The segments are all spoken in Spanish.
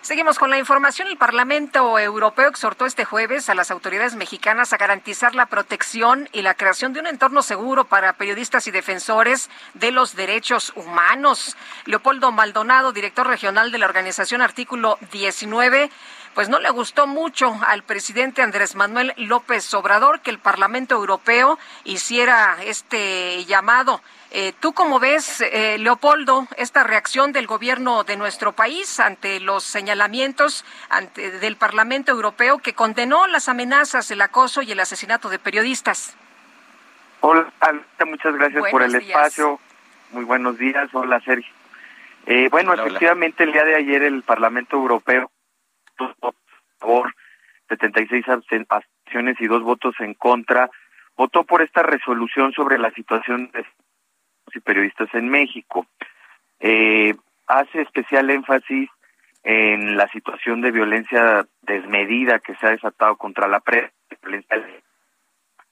Seguimos con la información. El Parlamento Europeo exhortó este jueves a las autoridades mexicanas a garantizar la protección y la creación de un entorno seguro para periodistas y defensores de los derechos humanos. Leopoldo Maldonado, director regional de la organización Artículo 19, pues no le gustó mucho al presidente Andrés Manuel López Obrador que el Parlamento Europeo hiciera este llamado. Eh, ¿Tú cómo ves, eh, Leopoldo, esta reacción del gobierno de nuestro país ante los señalamientos ante, del Parlamento Europeo que condenó las amenazas, el acoso y el asesinato de periodistas? Hola, muchas gracias por el espacio. Muy buenos días. Hola, Sergio. Eh, bueno, efectivamente, el día de ayer el Parlamento Europeo, por favor, 76 abstenciones y dos votos en contra, votó por esta resolución sobre la situación de y periodistas en México. Eh, hace especial énfasis en la situación de violencia desmedida que se ha desatado contra la prensa,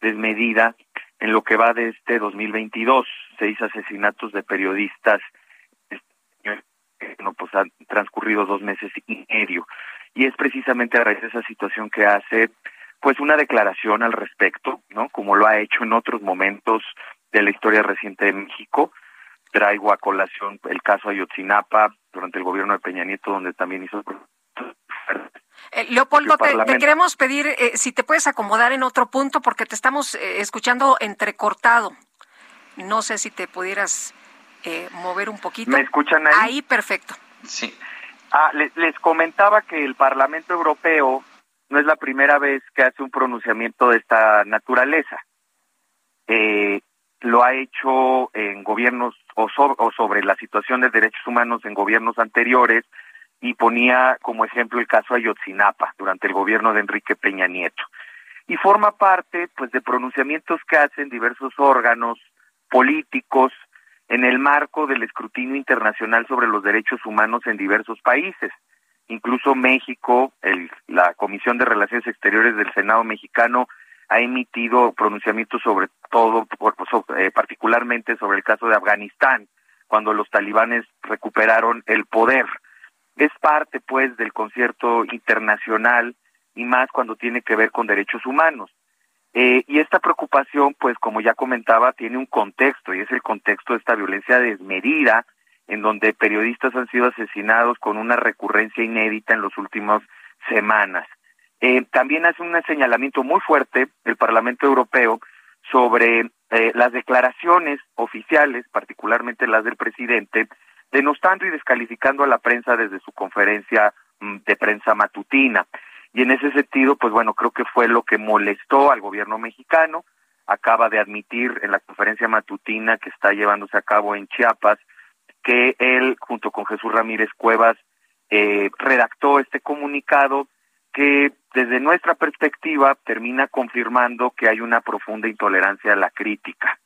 desmedida en lo que va de este 2022, seis asesinatos de periodistas, no, pues han transcurrido dos meses y medio, y es precisamente a raíz de esa situación que hace pues una declaración al respecto, ¿no? Como lo ha hecho en otros momentos de la historia reciente de México. Traigo a colación el caso Ayotzinapa durante el gobierno de Peña Nieto, donde también hizo. Eh, Leopoldo, te, queremos pedir eh, si te puedes acomodar en otro punto porque te estamos eh, escuchando entrecortado. No sé si te pudieras mover un poquito. ¿Me escuchan ahí? Ahí, perfecto. Sí. Ah, les comentaba que el Parlamento Europeo no es la primera vez que hace un pronunciamiento de esta naturaleza. Eh, lo ha hecho en gobiernos o, sobre la situación de derechos humanos en gobiernos anteriores y ponía como ejemplo el caso Ayotzinapa durante el gobierno de Enrique Peña Nieto. Y forma parte pues de pronunciamientos que hacen diversos órganos políticos en el marco del escrutinio internacional sobre los derechos humanos en diversos países. Incluso México, el, la Comisión de Relaciones Exteriores del Senado mexicano ha emitido pronunciamientos sobre todo, eh, particularmente sobre el caso de Afganistán, cuando los talibanes recuperaron el poder. Es parte, pues, del concierto internacional y más cuando tiene que ver con derechos humanos. Eh, y esta preocupación, pues, como ya comentaba, tiene un contexto y es el contexto de esta violencia desmedida, en donde periodistas han sido asesinados con una recurrencia inédita en las últimas semanas. Eh, también hace un señalamiento muy fuerte el Parlamento Europeo sobre eh, las declaraciones oficiales, particularmente las del presidente, denostando y descalificando a la prensa desde su conferencia mm, de prensa matutina. Y en ese sentido, pues bueno, creo que fue lo que molestó al gobierno mexicano. Acaba de admitir en la conferencia matutina que está llevándose a cabo en Chiapas que él, junto con Jesús Ramírez Cuevas, eh, redactó este comunicado que desde nuestra perspectiva termina confirmando que hay una profunda intolerancia a la crítica.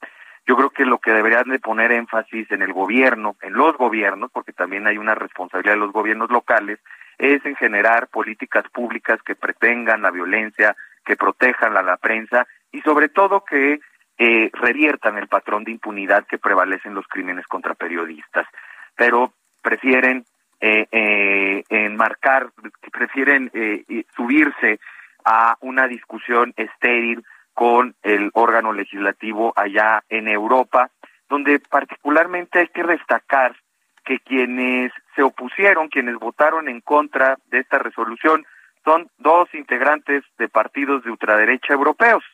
Yo creo que lo que deberían de poner énfasis en el gobierno, en los gobiernos, porque también hay una responsabilidad de los gobiernos locales, es en generar políticas públicas que pretengan la violencia, que protejan a la prensa y sobre todo que eh, reviertan el patrón de impunidad que prevalece en los crímenes contra periodistas. Pero prefieren eh, eh, enmarcar, prefieren eh, subirse a una discusión estéril con el órgano legislativo allá en Europa, donde particularmente hay que destacar que quienes se opusieron, quienes votaron en contra de esta resolución, son dos integrantes de partidos de ultraderecha europeos.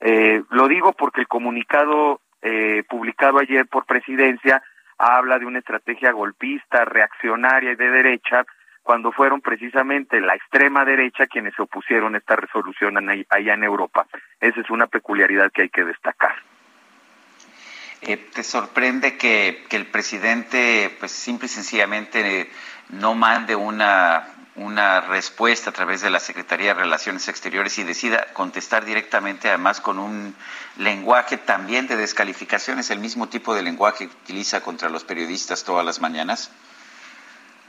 Eh, lo digo porque el comunicado eh, publicado ayer por presidencia habla de una estrategia golpista, reaccionaria y de derecha, cuando fueron precisamente la extrema derecha quienes se opusieron a esta resolución allá en Europa. Esa es una peculiaridad que hay que destacar. Eh, ¿Te sorprende que, que, el presidente, pues simple y sencillamente, no mande una, una respuesta a través de la Secretaría de Relaciones Exteriores y decida contestar directamente, además con un lenguaje también de descalificaciones, el mismo tipo de lenguaje que utiliza contra los periodistas todas las mañanas?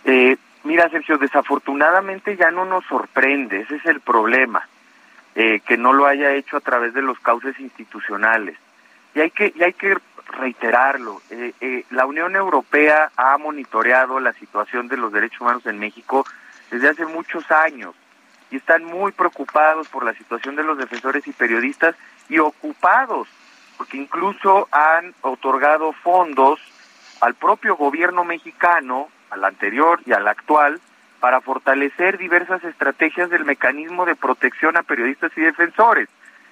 Eh, mira, Sergio, desafortunadamente ya no nos sorprende, ese es el problema, eh, que no lo haya hecho a través de los cauces institucionales. Y hay que, y hay que reiterarlo, eh, eh, la Unión Europea ha monitoreado la situación de los derechos humanos en México desde hace muchos años y están muy preocupados por la situación de los defensores y periodistas y ocupados, porque incluso han otorgado fondos al propio gobierno mexicano, al anterior y al actual, para fortalecer diversas estrategias del mecanismo de protección a periodistas y defensores.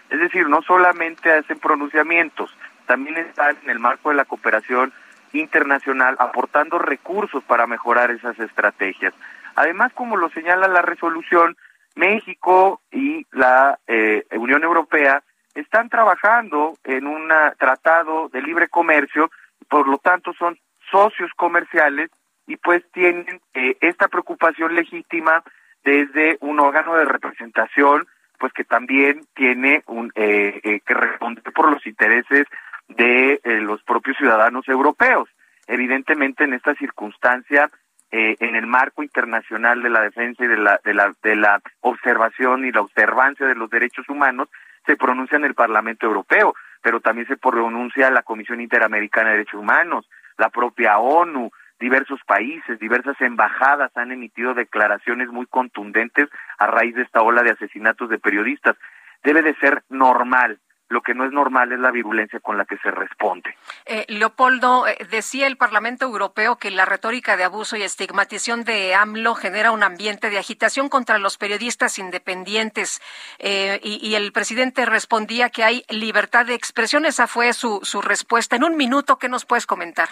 Es decir, no solamente hacen pronunciamientos, también están en el marco de la cooperación internacional aportando recursos para mejorar esas estrategias. Además, como lo señala la resolución, México y la eh, Unión Europea están trabajando en un tratado de libre comercio, por lo tanto son socios comerciales y pues tienen eh, esta preocupación legítima desde un órgano de representación, pues que también tiene un, eh, que responder por los intereses de los propios ciudadanos europeos. Evidentemente, en esta circunstancia, eh, en el marco internacional de la defensa y de la, de, la, de la observación y la observancia de los derechos humanos, se pronuncia en el Parlamento Europeo, pero también se pronuncia la Comisión Interamericana de Derechos Humanos, la propia ONU, diversos países, diversas embajadas han emitido declaraciones muy contundentes a raíz de esta ola de asesinatos de periodistas. Debe de ser normal lo que no es normal es la virulencia con la que se responde. Eh, Leopoldo, eh, decía el Parlamento Europeo que la retórica de abuso y estigmatización de AMLO genera un ambiente de agitación contra los periodistas independientes eh, y, el presidente respondía que hay libertad de expresión. Esa fue su, su respuesta. En un minuto, ¿qué nos puedes comentar?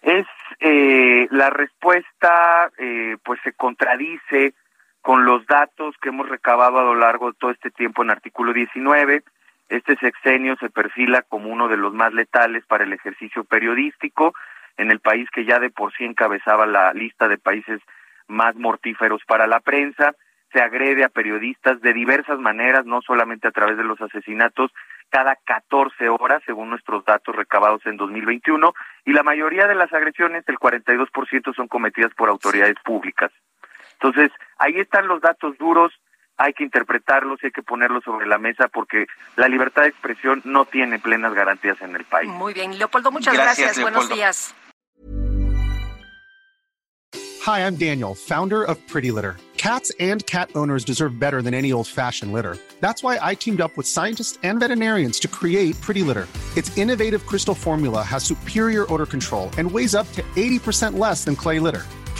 Es la respuesta, pues se contradice con los datos que hemos recabado a lo largo de todo este tiempo en artículo 19 este sexenio se perfila como uno de los más letales para el ejercicio periodístico en el país que ya de por sí encabezaba la lista de países más mortíferos para la prensa. Se agrede a periodistas de diversas maneras, no solamente a través de los asesinatos, cada 14 horas, según nuestros datos recabados en 2021, y la mayoría de las agresiones, el 42%, son cometidas por autoridades públicas. Entonces, ahí están los datos duros, hay que interpretarlos y hay que ponerlos sobre la mesa porque la libertad de expresión no tiene plenas garantías en el país. Muy bien, Leopoldo, muchas gracias. gracias. Buenos días. Hi, I'm Daniel, founder of Pretty Litter. Cats and cat owners deserve better than any old-fashioned litter. That's why I teamed up with scientists and veterinarians to create Pretty Litter. Its innovative crystal formula has superior odor control and weighs up to 80% less than clay litter.